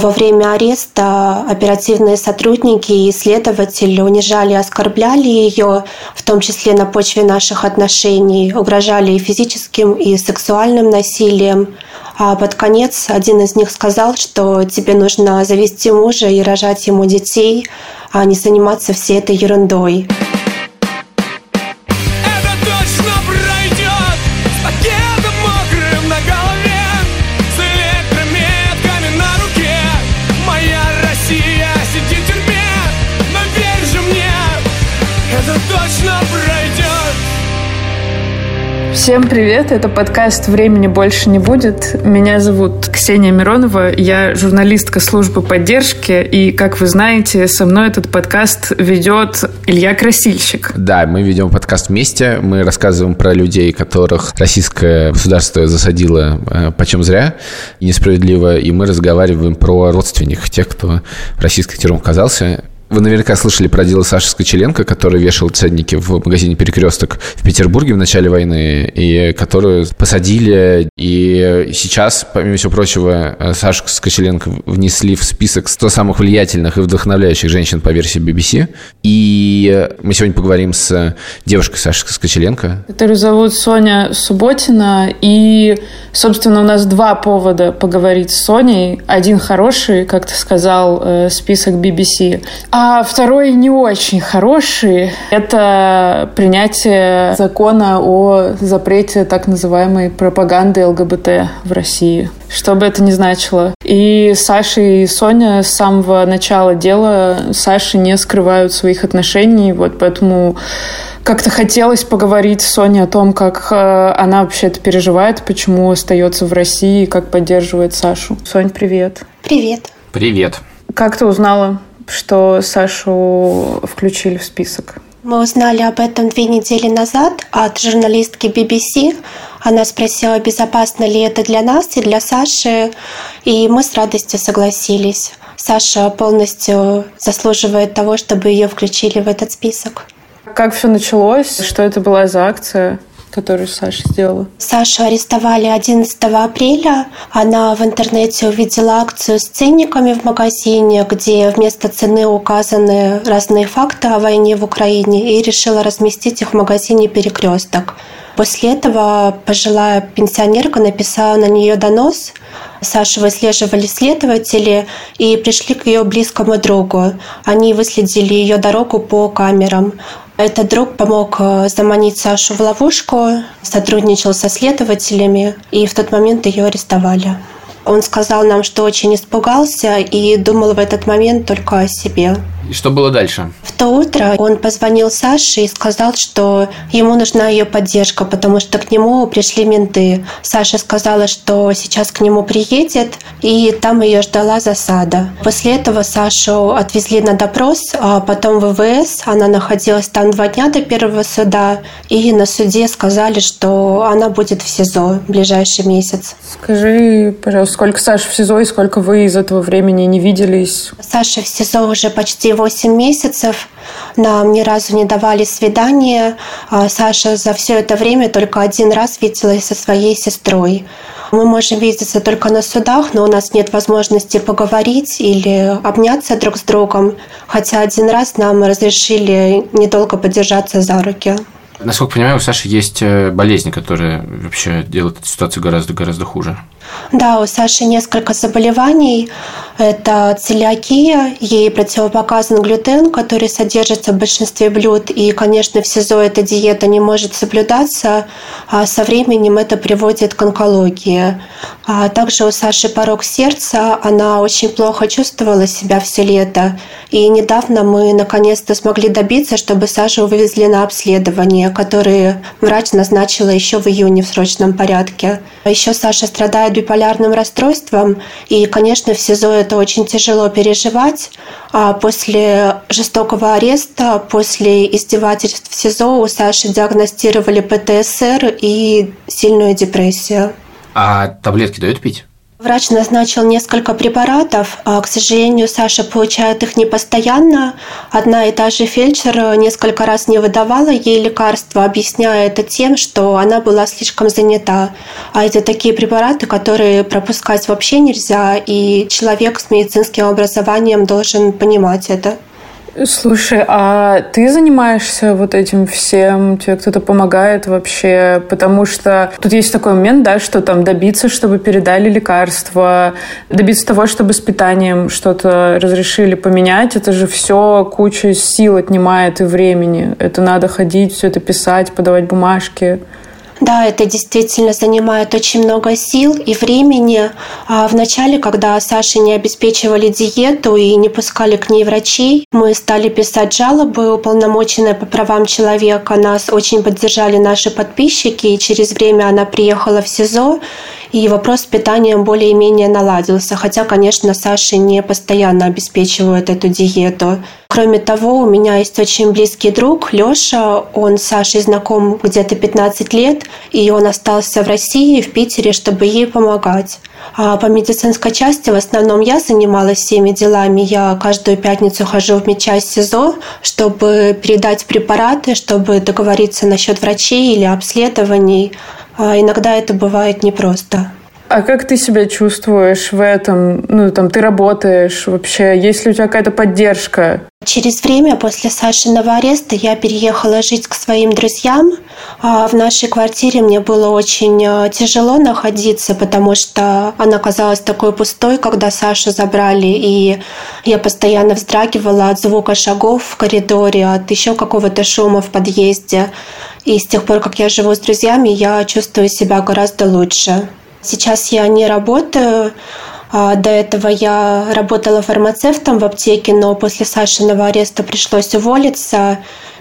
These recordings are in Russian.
Во время ареста оперативные сотрудники и следователи унижали и оскорбляли ее, в том числе на почве наших отношений, угрожали и физическим, и сексуальным насилием. А под конец один из них сказал, что тебе нужно завести мужа и рожать ему детей, а не заниматься всей этой ерундой. Всем привет, это подкаст «Времени больше не будет». Меня зовут Ксения Миронова, я журналистка службы поддержки, и, как вы знаете, со мной этот подкаст ведет Илья Красильщик. Да, мы ведем подкаст вместе, мы рассказываем про людей, которых российское государство засадило э, почем зря и несправедливо, и мы разговариваем про родственников тех, кто в российских тюрьмах оказался. Вы наверняка слышали про дело Саши Скочеленко, который вешал ценники в магазине «Перекресток» в Петербурге в начале войны, и которую посадили. И сейчас, помимо всего прочего, Сашу Скочеленко внесли в список 100 самых влиятельных и вдохновляющих женщин по версии BBC. И мы сегодня поговорим с девушкой Саши Скочеленко. Которую зовут Соня Субботина. И, собственно, у нас два повода поговорить с Соней. Один хороший, как ты сказал, э, список BBC, а второй не очень хороший – это принятие закона о запрете так называемой пропаганды ЛГБТ в России. Что бы это ни значило. И Саша и Соня с самого начала дела Саши не скрывают своих отношений, вот поэтому как-то хотелось поговорить с Соней о том, как э, она вообще это переживает, почему остается в России, как поддерживает Сашу. Сонь, привет. Привет. Привет. Как ты узнала что Сашу включили в список? Мы узнали об этом две недели назад от журналистки BBC. Она спросила, безопасно ли это для нас и для Саши, и мы с радостью согласились. Саша полностью заслуживает того, чтобы ее включили в этот список. Как все началось? Что это была за акция? Которую Саша сделала? Сашу арестовали 11 апреля. Она в интернете увидела акцию с ценниками в магазине, где вместо цены указаны разные факты о войне в Украине, и решила разместить их в магазине «Перекресток». После этого пожилая пенсионерка написала на нее донос. Сашу выслеживали следователи и пришли к ее близкому другу. Они выследили ее дорогу по камерам. Этот друг помог э, заманить Сашу в ловушку, сотрудничал со следователями, и в тот момент ее арестовали. Он сказал нам, что очень испугался и думал в этот момент только о себе. И что было дальше? В то утро он позвонил Саше и сказал, что ему нужна ее поддержка, потому что к нему пришли менты. Саша сказала, что сейчас к нему приедет, и там ее ждала засада. После этого Сашу отвезли на допрос, а потом в ВВС. Она находилась там два дня до первого суда, и на суде сказали, что она будет в СИЗО в ближайший месяц. Скажи, пожалуйста, сколько Саша в СИЗО и сколько вы из этого времени не виделись? Саша в СИЗО уже почти 8 месяцев. Нам ни разу не давали свидания. А Саша за все это время только один раз виделась со своей сестрой. Мы можем видеться только на судах, но у нас нет возможности поговорить или обняться друг с другом. Хотя один раз нам разрешили недолго подержаться за руки. Насколько понимаю, у Саши есть э, болезни, которые вообще делают эту ситуацию гораздо-гораздо хуже. Да, у Саши несколько заболеваний. Это целиакия, ей противопоказан глютен, который содержится в большинстве блюд. И, конечно, в СИЗО эта диета не может соблюдаться, а со временем это приводит к онкологии. А также у Саши порог сердца, она очень плохо чувствовала себя все лето. И недавно мы наконец-то смогли добиться, чтобы Сашу вывезли на обследование, которое врач назначила еще в июне в срочном порядке. Еще Саша страдает биполярным расстройством, и, конечно, в СИЗО это очень тяжело переживать. А после жестокого ареста, после издевательств в СИЗО у Саши диагностировали ПТСР и сильную депрессию. А таблетки дают пить? Врач назначил несколько препаратов. А, к сожалению, Саша получает их не постоянно. Одна и та же фельдшер несколько раз не выдавала ей лекарства, объясняя это тем, что она была слишком занята. А это такие препараты, которые пропускать вообще нельзя, и человек с медицинским образованием должен понимать это. Слушай, а ты занимаешься вот этим всем? Тебе кто-то помогает вообще? Потому что тут есть такой момент, да, что там добиться, чтобы передали лекарства, добиться того, чтобы с питанием что-то разрешили поменять, это же все куча сил отнимает и времени. Это надо ходить, все это писать, подавать бумажки. Да, это действительно занимает очень много сил и времени. А вначале, когда Саше не обеспечивали диету и не пускали к ней врачей, мы стали писать жалобы, уполномоченные по правам человека. Нас очень поддержали наши подписчики, и через время она приехала в СИЗО, и вопрос с питанием более-менее наладился. Хотя, конечно, Саше не постоянно обеспечивают эту диету. Кроме того, у меня есть очень близкий друг Лёша. Он с Сашей знаком где-то 15 лет, и он остался в России, в Питере, чтобы ей помогать. А по медицинской части в основном я занималась всеми делами. Я каждую пятницу хожу в медчасть СИЗО, чтобы передать препараты, чтобы договориться насчет врачей или обследований. А иногда это бывает непросто. А как ты себя чувствуешь в этом? Ну, там, ты работаешь вообще? Есть ли у тебя какая-то поддержка? Через время после Сашиного ареста я переехала жить к своим друзьям. А в нашей квартире мне было очень э, тяжело находиться, потому что она казалась такой пустой, когда Сашу забрали, и я постоянно вздрагивала от звука шагов в коридоре, от еще какого-то шума в подъезде. И с тех пор, как я живу с друзьями, я чувствую себя гораздо лучше. Сейчас я не работаю. А, до этого я работала фармацевтом в аптеке, но после Сашиного ареста пришлось уволиться.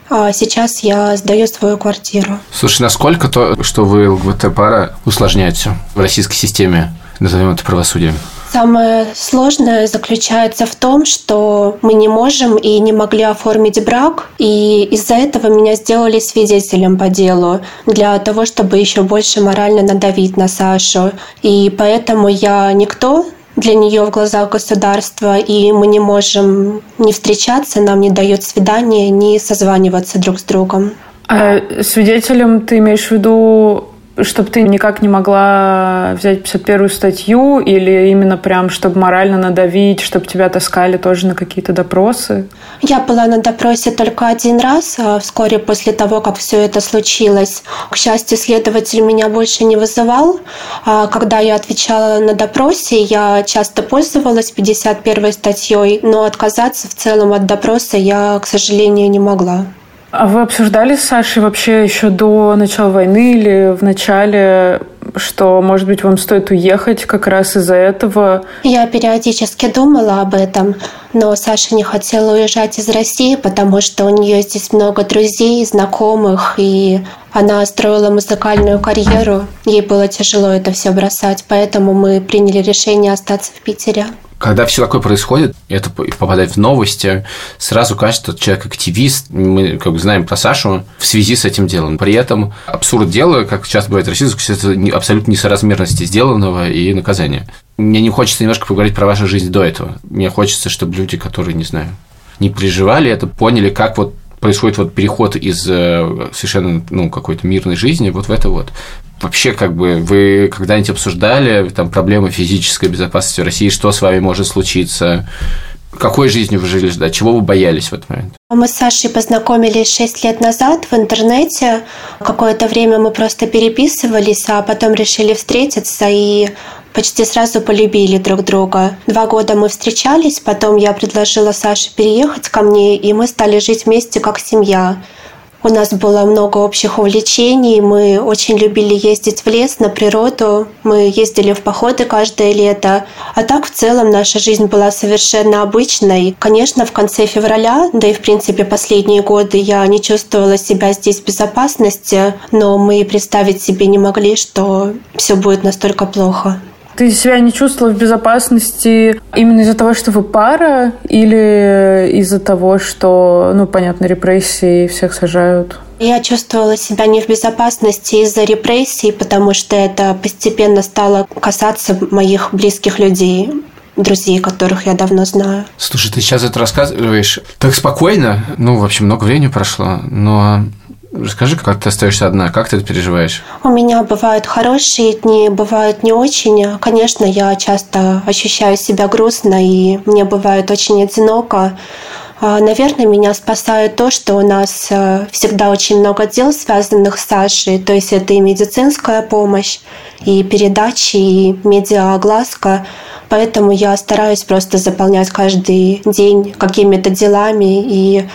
А сейчас я сдаю свою квартиру. Слушай, насколько то, что вы ЛГБТ-пара, усложняет все в российской системе, назовем это правосудием? Самое сложное заключается в том, что мы не можем и не могли оформить брак, и из-за этого меня сделали свидетелем по делу для того, чтобы еще больше морально надавить на Сашу. И поэтому я никто для нее в глазах государства, и мы не можем не встречаться, нам не дают свидания, не созваниваться друг с другом. А свидетелем ты имеешь в виду чтобы ты никак не могла взять 51-ю статью или именно прям, чтобы морально надавить, чтобы тебя таскали тоже на какие-то допросы? Я была на допросе только один раз, а вскоре после того, как все это случилось. К счастью, следователь меня больше не вызывал. А когда я отвечала на допросе, я часто пользовалась 51 статьей, но отказаться в целом от допроса я, к сожалению, не могла. А вы обсуждали с Сашей вообще еще до начала войны или в начале, что, может быть, вам стоит уехать как раз из-за этого? Я периодически думала об этом, но Саша не хотела уезжать из России, потому что у нее здесь много друзей, знакомых, и она строила музыкальную карьеру. Ей было тяжело это все бросать, поэтому мы приняли решение остаться в Питере когда все такое происходит, это попадает в новости, сразу кажется, что человек активист. Мы как бы знаем про Сашу в связи с этим делом. При этом абсурд дела, как часто бывает в России, это абсолютно несоразмерности сделанного и наказания. Мне не хочется немножко поговорить про вашу жизнь до этого. Мне хочется, чтобы люди, которые, не знаю, не переживали это, поняли, как вот происходит вот переход из э, совершенно ну, какой-то мирной жизни вот в это вот вообще, как бы, вы когда-нибудь обсуждали там проблемы физической безопасности России, что с вами может случиться? Какой жизнью вы жили, да, чего вы боялись в этот момент? Мы с Сашей познакомились 6 лет назад в интернете. Какое-то время мы просто переписывались, а потом решили встретиться и почти сразу полюбили друг друга. Два года мы встречались, потом я предложила Саше переехать ко мне, и мы стали жить вместе как семья. У нас было много общих увлечений. Мы очень любили ездить в лес, на природу. Мы ездили в походы каждое лето. А так в целом наша жизнь была совершенно обычной. Конечно, в конце февраля, да и в принципе последние годы я не чувствовала себя здесь в безопасности, но мы представить себе не могли, что все будет настолько плохо. Ты себя не чувствовала в безопасности именно из-за того, что вы пара, или из-за того, что, ну, понятно, репрессии всех сажают? Я чувствовала себя не в безопасности из-за репрессий, потому что это постепенно стало касаться моих близких людей друзей, которых я давно знаю. Слушай, ты сейчас это рассказываешь так спокойно, ну, вообще много времени прошло, но Расскажи, как ты остаешься одна, как ты это переживаешь? У меня бывают хорошие дни, бывают не очень. Конечно, я часто ощущаю себя грустно, и мне бывает очень одиноко. А, наверное, меня спасает то, что у нас э, всегда очень много дел, связанных с Сашей. То есть это и медицинская помощь, и передачи, и медиаогласка. Поэтому я стараюсь просто заполнять каждый день какими-то делами. И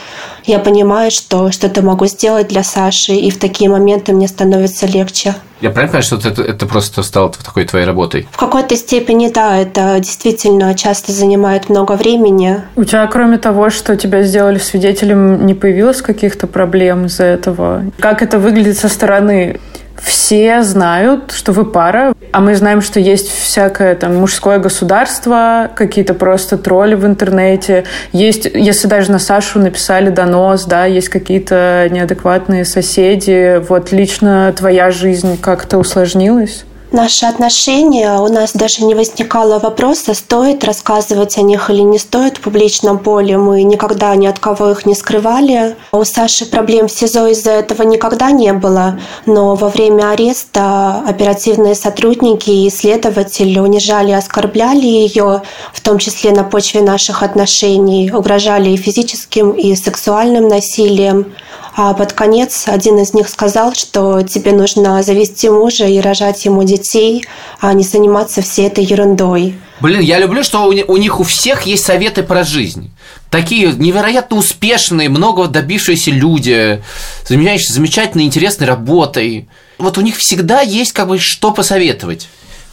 я понимаю, что что-то могу сделать для Саши. И в такие моменты мне становится легче. Я правильно понимаю, что это, это просто стало такой твоей работой? В какой-то степени, да. Это действительно часто занимает много времени. У тебя, кроме того, что тебя сделали свидетелем, не появилось каких-то проблем из-за этого? Как это выглядит со стороны? Все знают, что вы пара, а мы знаем, что есть всякое там мужское государство, какие-то просто тролли в интернете. Есть, если даже на Сашу написали донос, да, есть какие-то неадекватные соседи. Вот лично твоя жизнь как-то усложнилась? Наши отношения, у нас даже не возникало вопроса, стоит рассказывать о них или не стоит в публичном поле. Мы никогда ни от кого их не скрывали. У Саши проблем в СИЗО из-за этого никогда не было, но во время ареста оперативные сотрудники и следователи унижали и оскорбляли ее, в том числе на почве наших отношений, угрожали и физическим, и сексуальным насилием. А под конец один из них сказал, что тебе нужно завести мужа и рожать ему детей, а не заниматься всей этой ерундой. Блин, я люблю, что у них у всех есть советы про жизнь. Такие невероятно успешные, много добившиеся люди, замечательной, интересной работой. Вот у них всегда есть как бы что посоветовать.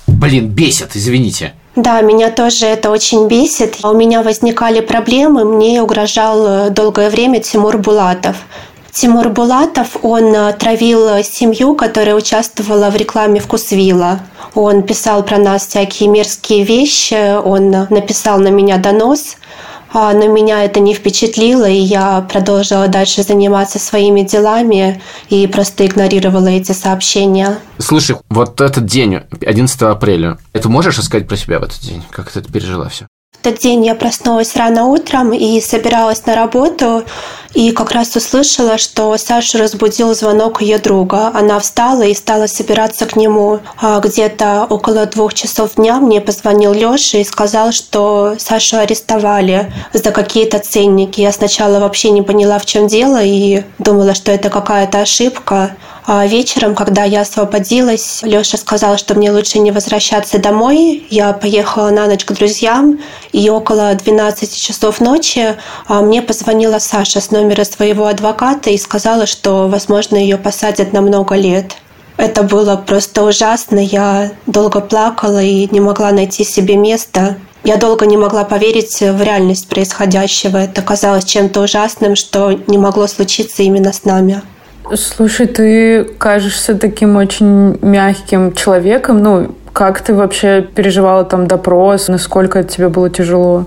Блин, бесит, извините. Да, меня тоже это очень бесит. У меня возникали проблемы, мне угрожал э, долгое время Тимур Булатов. Тимур Булатов, он э, травил семью, которая участвовала в рекламе вкусвилла. Он писал про нас всякие мерзкие вещи, он написал на меня донос, а, но меня это не впечатлило, и я продолжила дальше заниматься своими делами и просто игнорировала эти сообщения. Слушай, вот этот день, 11 апреля, это можешь рассказать про себя в этот день? Как ты это пережила все? В тот день я проснулась рано утром и собиралась на работу, и как раз услышала, что Сашу разбудил звонок ее друга. Она встала и стала собираться к нему. А где-то около двух часов дня мне позвонил Леша и сказал, что Сашу арестовали за какие-то ценники. Я сначала вообще не поняла, в чем дело, и думала, что это какая-то ошибка. А вечером, когда я освободилась, Леша сказал, что мне лучше не возвращаться домой. Я поехала на ночь к друзьям, и около 12 часов ночи а, мне позвонила Саша с номера своего адвоката и сказала, что, возможно, ее посадят на много лет. Это было просто ужасно. Я долго плакала и не могла найти себе места. Я долго не могла поверить в реальность происходящего. Это казалось чем-то ужасным, что не могло случиться именно с нами. Слушай, ты кажешься таким очень мягким человеком. Ну, как ты вообще переживала там допрос? Насколько тебе было тяжело?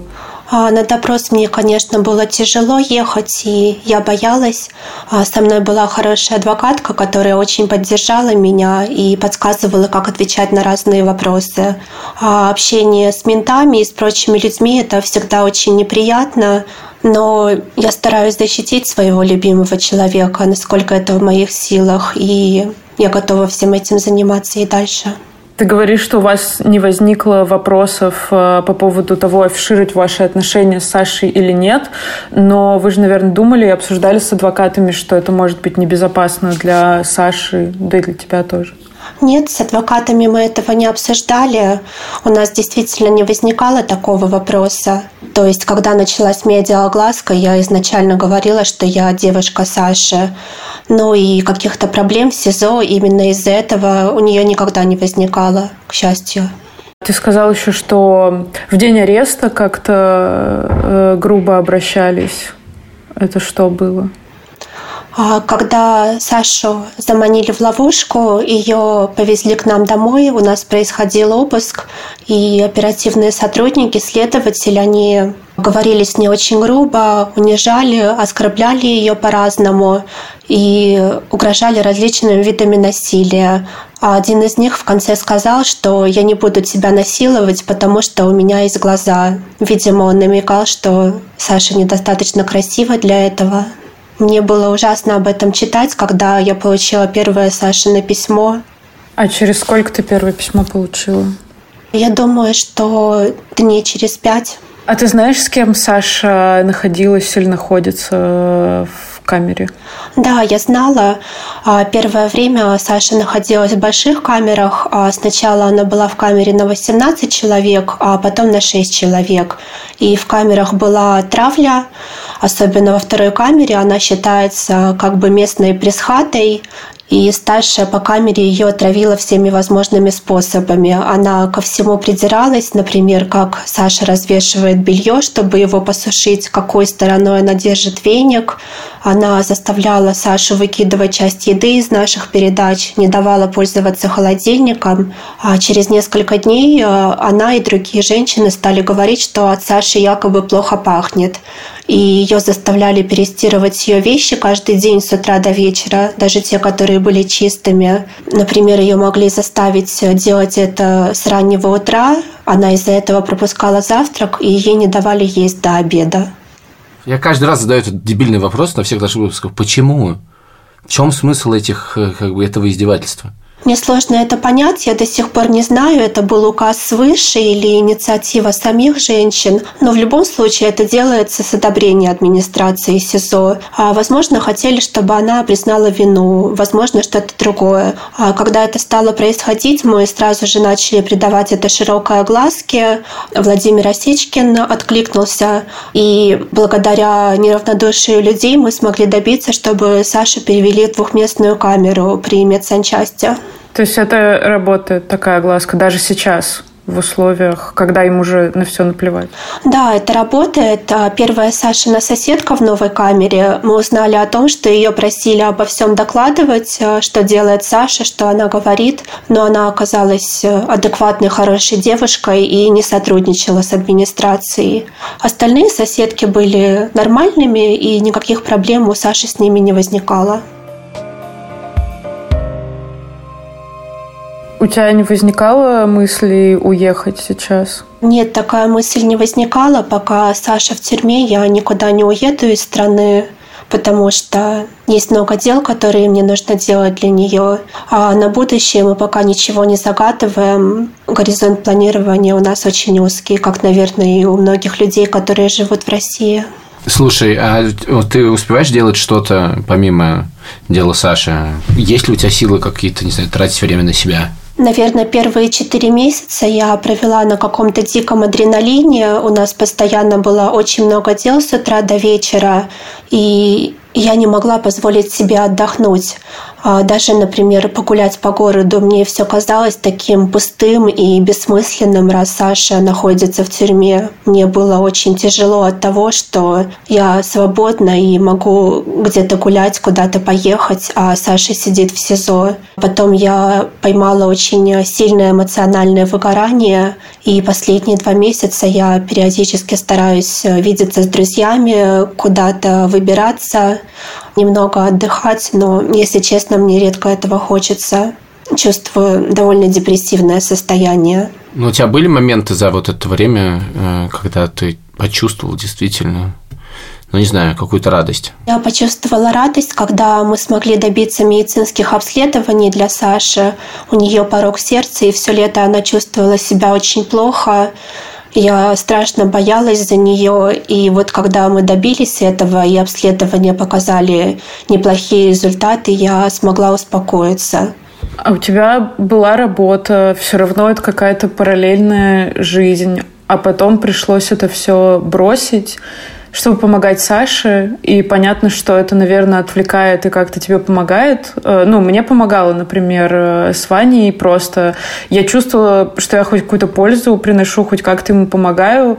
А, на допрос мне, конечно, было тяжело ехать, и я боялась. А, со мной была хорошая адвокатка, которая очень поддержала меня и подсказывала, как отвечать на разные вопросы. А, общение с ментами и с прочими людьми – это всегда очень неприятно, но я стараюсь защитить своего любимого человека, насколько это в моих силах, и я готова всем этим заниматься и дальше. Ты говоришь, что у вас не возникло вопросов э, по поводу того, афишировать ваши отношения с Сашей или нет, но вы же, наверное, думали и обсуждали с адвокатами, что это может быть небезопасно для Саши, да и для тебя тоже. Нет, с адвокатами мы этого не обсуждали. У нас действительно не возникало такого вопроса. То есть, когда началась медиаогласка, я изначально говорила, что я девушка Саши. Ну и каких-то проблем в СИЗО именно из-за этого у нее никогда не возникало, к счастью. Ты сказал еще, что в день ареста как-то э, грубо обращались. Это что было? А когда Сашу заманили в ловушку, ее повезли к нам домой, у нас происходил обыск, и оперативные сотрудники, следователи, они говорили с ней очень грубо, унижали, оскорбляли ее по-разному и угрожали различными видами насилия. А один из них в конце сказал, что я не буду тебя насиловать, потому что у меня есть глаза. Видимо, он намекал, что Саша недостаточно красива для этого. Мне было ужасно об этом читать, когда я получила первое Сашино письмо. А через сколько ты первое письмо получила? Я думаю, что дней через пять. А ты знаешь, с кем Саша находилась или находится в камере? Да, я знала. А, первое время Саша находилась в больших камерах. А, сначала она была в камере на 18 человек, а потом на 6 человек. И в камерах была травля, особенно во второй камере. Она считается как бы местной пресхатой, и старшая по камере ее отравила всеми возможными способами. Она ко всему придиралась, например, как Саша развешивает белье, чтобы его посушить, какой стороной она держит веник. Она заставляла Сашу выкидывать часть еды из наших передач, не давала пользоваться холодильником. А через несколько дней э, она и другие женщины стали говорить, что от Саши якобы плохо пахнет и ее заставляли перестирывать ее вещи каждый день с утра до вечера, даже те, которые были чистыми. Например, ее могли заставить делать это с раннего утра, она из-за этого пропускала завтрак, и ей не давали есть до обеда. Я каждый раз задаю этот дебильный вопрос на всех наших выпусках. Почему? В чем смысл этих, э, как бы, этого издевательства? Мне сложно это понять, я до сих пор не знаю, это был указ свыше или инициатива самих женщин, но в любом случае это делается с одобрения администрации СИЗО. А, возможно, хотели, чтобы она признала вину, возможно, что-то другое. А когда это стало происходить, мы сразу же начали придавать это широкой огласке. Владимир Осечкин откликнулся, и благодаря неравнодушию людей мы смогли добиться, чтобы Сашу перевели в двухместную камеру при медсанчасти. То есть это работает такая глазка даже сейчас? в условиях, когда им уже на все наплевать? Да, это работает. А, первая Сашина соседка в новой камере. Мы узнали о том, что ее просили обо всем докладывать, а, что делает Саша, что она говорит, но она оказалась э, адекватной, хорошей девушкой и не сотрудничала с администрацией. Остальные соседки были нормальными, и никаких проблем у Саши с ними не возникало. У тебя не возникало мысли уехать сейчас? Нет, такая мысль не возникала. Пока Саша в тюрьме, я никуда не уеду из страны потому что есть много дел, которые мне нужно делать для нее. А на будущее мы пока ничего не загадываем. Горизонт планирования у нас очень узкий, как, наверное, и у многих людей, которые живут в России. Слушай, а ты успеваешь делать что-то помимо дела Саши? Есть ли у тебя силы какие-то, не знаю, тратить время на себя? Наверное, первые четыре месяца я провела на каком-то диком адреналине. У нас постоянно было очень много дел с утра до вечера. И я не могла позволить себе отдохнуть. А даже, например, погулять по городу мне все казалось таким пустым и бессмысленным, раз Саша находится в тюрьме. Мне было очень тяжело от того, что я свободна и могу где-то гулять, куда-то поехать, а Саша сидит в СИЗО. Потом я поймала очень сильное эмоциональное выгорание, и последние два месяца я периодически стараюсь видеться с друзьями, куда-то выбираться, немного отдыхать, но, если честно, мне редко этого хочется. Чувствую довольно депрессивное состояние. Но у тебя были моменты за вот это время, э, когда ты почувствовал действительно ну, не знаю, какую-то радость? Я почувствовала радость, когда мы смогли добиться медицинских обследований для Саши. У нее порог сердца, и все лето она чувствовала себя очень плохо. Я страшно боялась за нее, и вот когда мы добились этого, и обследования показали неплохие результаты, я смогла успокоиться. А у тебя была работа, все равно это какая-то параллельная жизнь, а потом пришлось это все бросить чтобы помогать Саше. И понятно, что это, наверное, отвлекает и как-то тебе помогает. Э, ну, мне помогало, например, э, с Ваней просто. Я чувствовала, что я хоть какую-то пользу приношу, хоть как-то ему помогаю.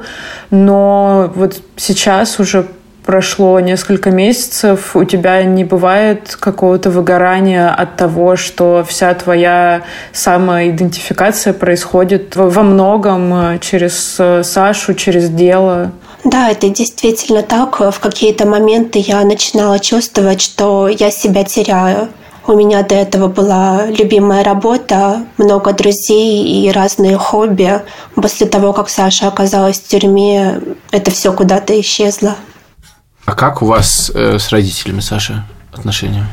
Но вот сейчас уже прошло несколько месяцев, у тебя не бывает какого-то выгорания от того, что вся твоя самоидентификация происходит во многом э, через Сашу, через дело? Да, это действительно так. В какие-то моменты я начинала чувствовать, что я себя теряю. У меня до этого была любимая работа, много друзей и разные хобби. После того, как Саша оказалась в тюрьме, это все куда-то исчезло. А как у вас э, с родителями Саши отношения?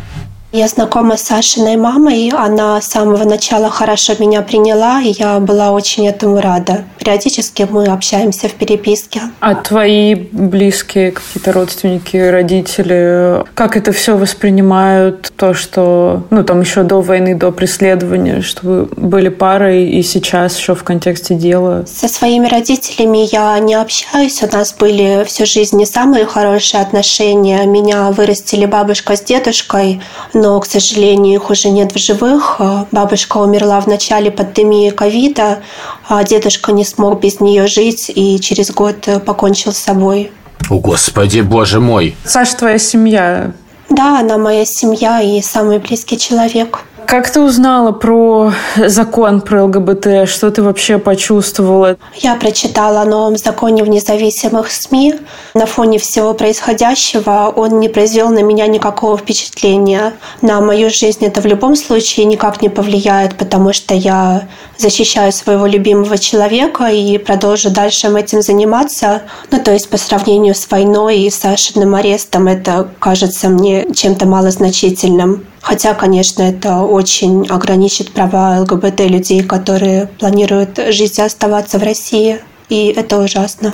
Я знакома с Сашиной мамой. Она с самого начала хорошо меня приняла, и я была очень этому рада. Периодически мы общаемся в переписке. А твои близкие, какие-то родственники, родители, как это все воспринимают? То, что, ну, там еще до войны, до преследования, что вы были парой, и сейчас еще в контексте дела? Со своими родителями я не общаюсь. У нас были всю жизнь не самые хорошие отношения. Меня вырастили бабушка с дедушкой, но, к сожалению, их уже нет в живых. А, бабушка умерла в начале пандемии ковида, а дедушка не смог без нее жить и через год э, покончил с собой. О, Господи, Боже мой! Саша, твоя семья? Да, она моя семья и самый близкий человек. Как ты узнала про закон про ЛГБТ? Что ты вообще почувствовала? Я прочитала о новом законе в независимых СМИ. На фоне всего происходящего он не произвел на меня никакого впечатления. На мою жизнь это в любом случае никак не повлияет, потому что я защищаю своего любимого человека и продолжу дальше этим заниматься. Ну, то есть по сравнению с войной и Сашиным арестом это кажется мне чем-то малозначительным. Хотя, конечно, это очень ограничит права ЛГБТ людей, которые планируют жить и оставаться в России. И это ужасно.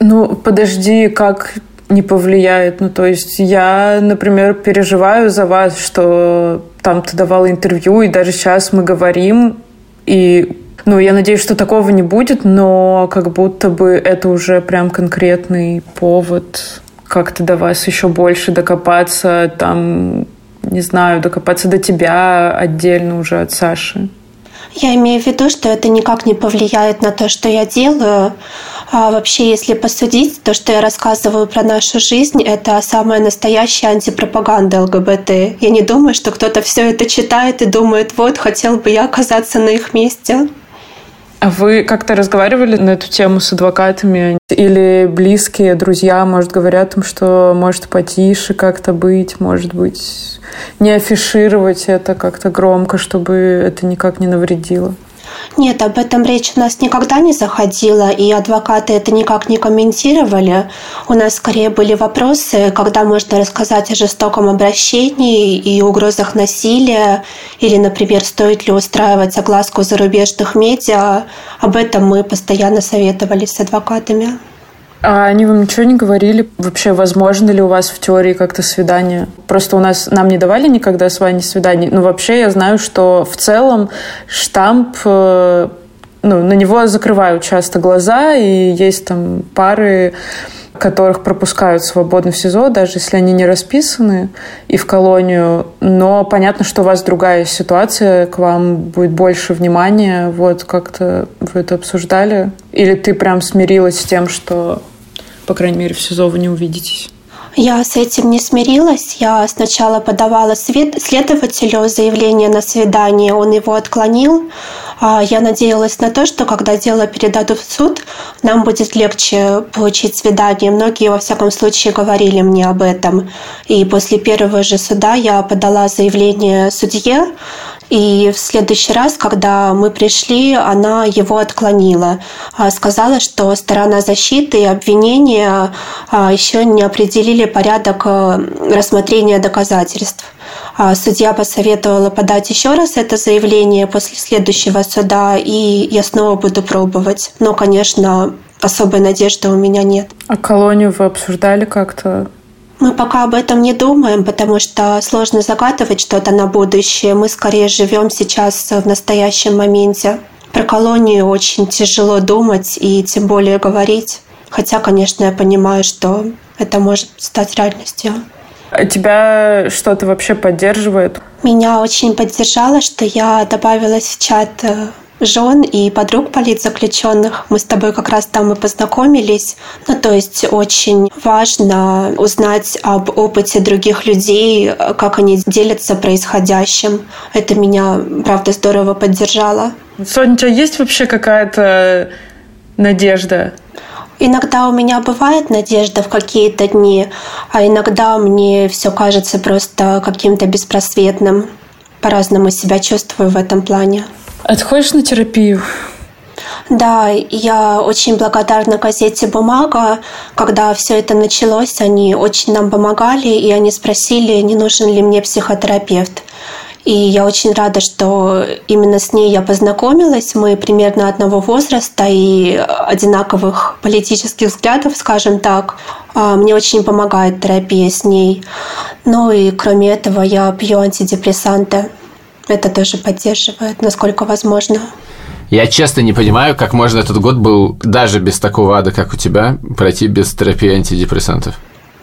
Ну, подожди, как не повлияет. Ну, то есть я, например, переживаю за вас, что там ты давала интервью, и даже сейчас мы говорим, и ну, я надеюсь, что такого не будет, но как будто бы это уже прям конкретный повод как-то до вас еще больше докопаться, там не знаю, докопаться до тебя отдельно уже от Саши? Я имею в виду, что это никак не повлияет на то, что я делаю. А вообще, если посудить, то, что я рассказываю про нашу жизнь, это самая настоящая антипропаганда ЛГБТ. Я не думаю, что кто-то все это читает и думает, вот, хотел бы я оказаться на их месте. А вы как-то разговаривали на эту тему с адвокатами? Или близкие, друзья, может, говорят им, что может потише как-то быть, может быть, не афишировать это как-то громко, чтобы это никак не навредило? Нет, об этом речь у нас никогда не заходила, и адвокаты это никак не комментировали. У нас скорее были вопросы, когда можно рассказать о жестоком обращении и угрозах насилия, или, например, стоит ли устраивать огласку зарубежных медиа. Об этом мы постоянно советовались с адвокатами. А они вам ничего не говорили? Вообще, возможно ли у вас в теории как-то свидание? Просто у нас нам не давали никогда с вами свиданий. Но вообще я знаю, что в целом штамп э, ну, на него закрывают часто глаза, и есть там пары, которых пропускают свободно в СИЗО, даже если они не расписаны, и в колонию. Но понятно, что у вас другая ситуация, к вам будет больше внимания. Вот как-то вы это обсуждали? Или ты прям смирилась с тем, что, по крайней мере, в СИЗО вы не увидитесь? Я с этим не смирилась. Я сначала подавала следователю заявление на свидание, он его отклонил. А я надеялась на то, что когда дело передадут в суд, нам будет легче получить свидание. Многие, во всяком случае, говорили мне об этом. И после первого же суда я подала заявление судье, и в следующий раз, когда мы пришли, она его отклонила. А сказала, что сторона защиты и обвинения а, еще не определили порядок э, рассмотрения доказательств. А судья посоветовала подать еще раз это заявление после следующего суда, и я снова буду пробовать. Но, конечно, особой надежды у меня нет. А колонию вы обсуждали как-то? Мы пока об этом не думаем, потому что сложно загадывать что-то на будущее. Мы скорее живем сейчас в настоящем моменте. Про колонию очень тяжело думать и тем более говорить. Хотя, конечно, я понимаю, что это может стать реальностью. А тебя что-то вообще поддерживает? Меня очень поддержало, что я добавилась в чат э, жен и подруг политзаключенных. Мы с тобой как раз там и познакомились. Ну, то есть очень важно узнать об опыте других людей, как они делятся происходящим. Это меня, правда, здорово поддержало. Соня, у тебя есть вообще какая-то надежда? Иногда у меня бывает надежда в какие-то дни, а иногда мне все кажется просто каким-то беспросветным. По-разному себя чувствую в этом плане. А ты ходишь на терапию? Да, я очень благодарна газете «Бумага». Когда все это началось, они очень нам помогали, и они спросили, не нужен ли мне психотерапевт. И я очень рада, что именно с ней я познакомилась. Мы примерно одного возраста и одинаковых политических взглядов, скажем так. А, мне очень помогает терапия с ней. Ну и кроме этого я пью антидепрессанты. Это тоже поддерживает, насколько возможно. Я честно не понимаю, как можно этот год был даже без такого ада, как у тебя, пройти без терапии антидепрессантов.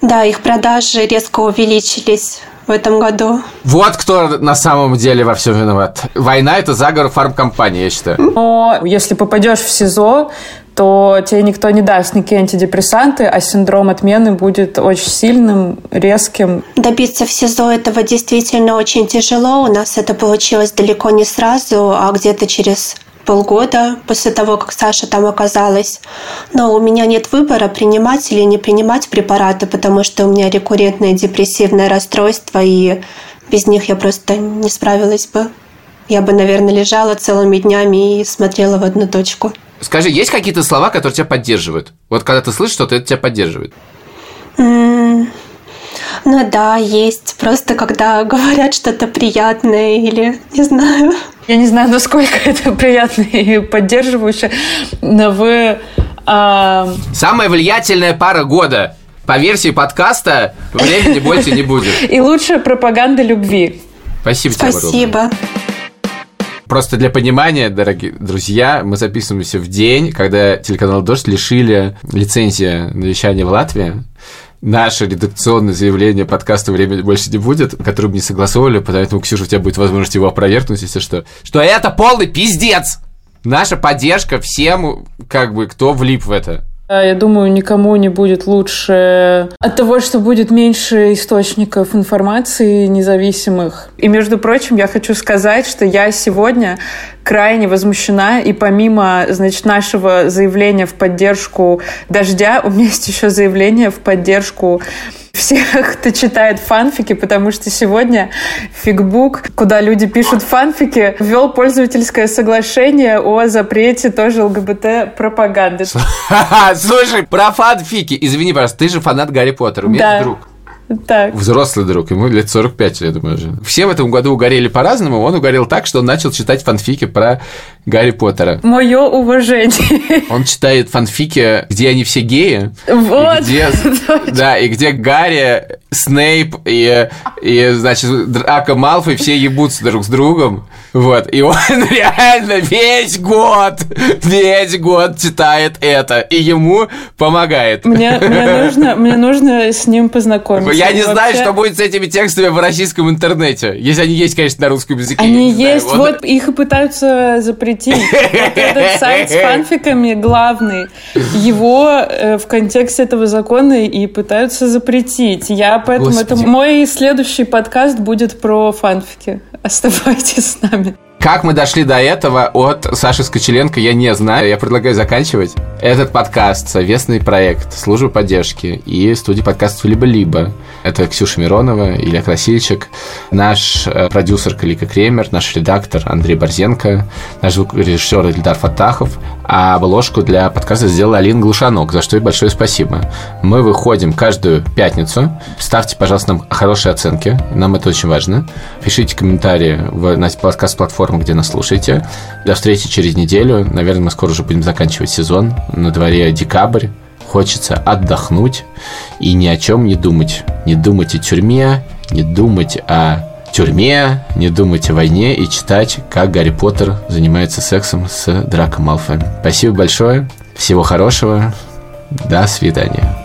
Да, их продажи резко увеличились в этом году. Вот кто на самом деле во всем виноват. Война – это заговор фармкомпании, я считаю. Но если попадешь в СИЗО, то тебе никто не даст никакие антидепрессанты, а синдром отмены будет очень сильным, резким. Добиться в СИЗО этого действительно очень тяжело. У нас это получилось далеко не сразу, а где-то через полгода после того, как Саша там оказалась. Но у меня нет выбора, принимать или не принимать препараты, потому что у меня рекуррентное депрессивное расстройство, и без них я просто не справилась бы. Я бы, наверное, лежала целыми днями и смотрела в одну точку. Скажи, есть какие-то слова, которые тебя поддерживают? Вот когда ты слышишь что-то, это тебя поддерживает? Mm, ну да, есть. Просто когда говорят что-то приятное или не знаю. Я не знаю, насколько это приятно и поддерживающе, но вы... А... Самая влиятельная пара года. По версии подкаста времени больше не будет. И лучшая пропаганда любви. Спасибо, Спасибо. тебе, Просто для понимания, дорогие друзья, мы записываемся в день, когда телеканал «Дождь» лишили лицензии на вещание в Латвии наше редакционное заявление подкаста «Время больше не будет», которое мы не согласовывали, поэтому, Ксюша, у тебя будет возможность его опровергнуть, если что. Что это полный пиздец! Наша поддержка всем, как бы, кто влип в это. Я думаю, никому не будет лучше от того, что будет меньше источников информации независимых. И, между прочим, я хочу сказать, что я сегодня крайне возмущена, и помимо, значит, нашего заявления в поддержку «Дождя», у меня есть еще заявление в поддержку всех, кто читает фанфики, потому что сегодня фигбук, куда люди пишут фанфики, ввел пользовательское соглашение о запрете тоже ЛГБТ-пропаганды. Слушай, про фанфики. Извини, пожалуйста, ты же фанат Гарри Поттера. У меня да. друг. Так. Взрослый друг, ему лет 45, я думаю, уже. Все в этом году угорели по-разному. Он угорел так, что он начал читать фанфики про Гарри Поттера. Мое уважение. Он читает фанфики, где они все геи. Вот. И где, да, и где Гарри, Снейп и, и, значит, Драко Малфой все ебутся друг с другом. Вот. И он реально весь год, весь год читает это. И ему помогает. Мне, мне, нужно, мне нужно с ним познакомиться. Я не знаю, что будет с этими текстами в российском интернете. Если они есть, конечно, на русском языке. Они есть. Знаю. Вот их и пытаются запретить. Вот этот сайт с фанфиками главный. Его э, в контексте этого закона и пытаются запретить. Я поэтому... Господи. Это мой следующий подкаст будет про фанфики. Оставайтесь с нами. Как мы дошли до этого от Саши Скочеленко, я не знаю. Я предлагаю заканчивать этот подкаст, совместный проект службы поддержки и студии подкастов «Либо-либо». Это Ксюша Миронова, Илья Красильчик, наш э, продюсер Калика Кремер, наш редактор Андрей Борзенко, наш звукорежиссер Ильдар Фатахов, а обложку для подкаста сделала Алина Глушанок, за что и большое спасибо. Мы выходим каждую пятницу. Ставьте, пожалуйста, нам хорошие оценки, нам это очень важно. Пишите комментарии в, на подкаст-платформах, где нас слушаете. До встречи через неделю. Наверное, мы скоро уже будем заканчивать сезон. На дворе декабрь хочется отдохнуть и ни о чем не думать. Не думать о тюрьме, не думать о тюрьме, не думать о войне и читать, как Гарри Поттер занимается сексом с Драко Малфоем. Спасибо большое, всего хорошего, до свидания.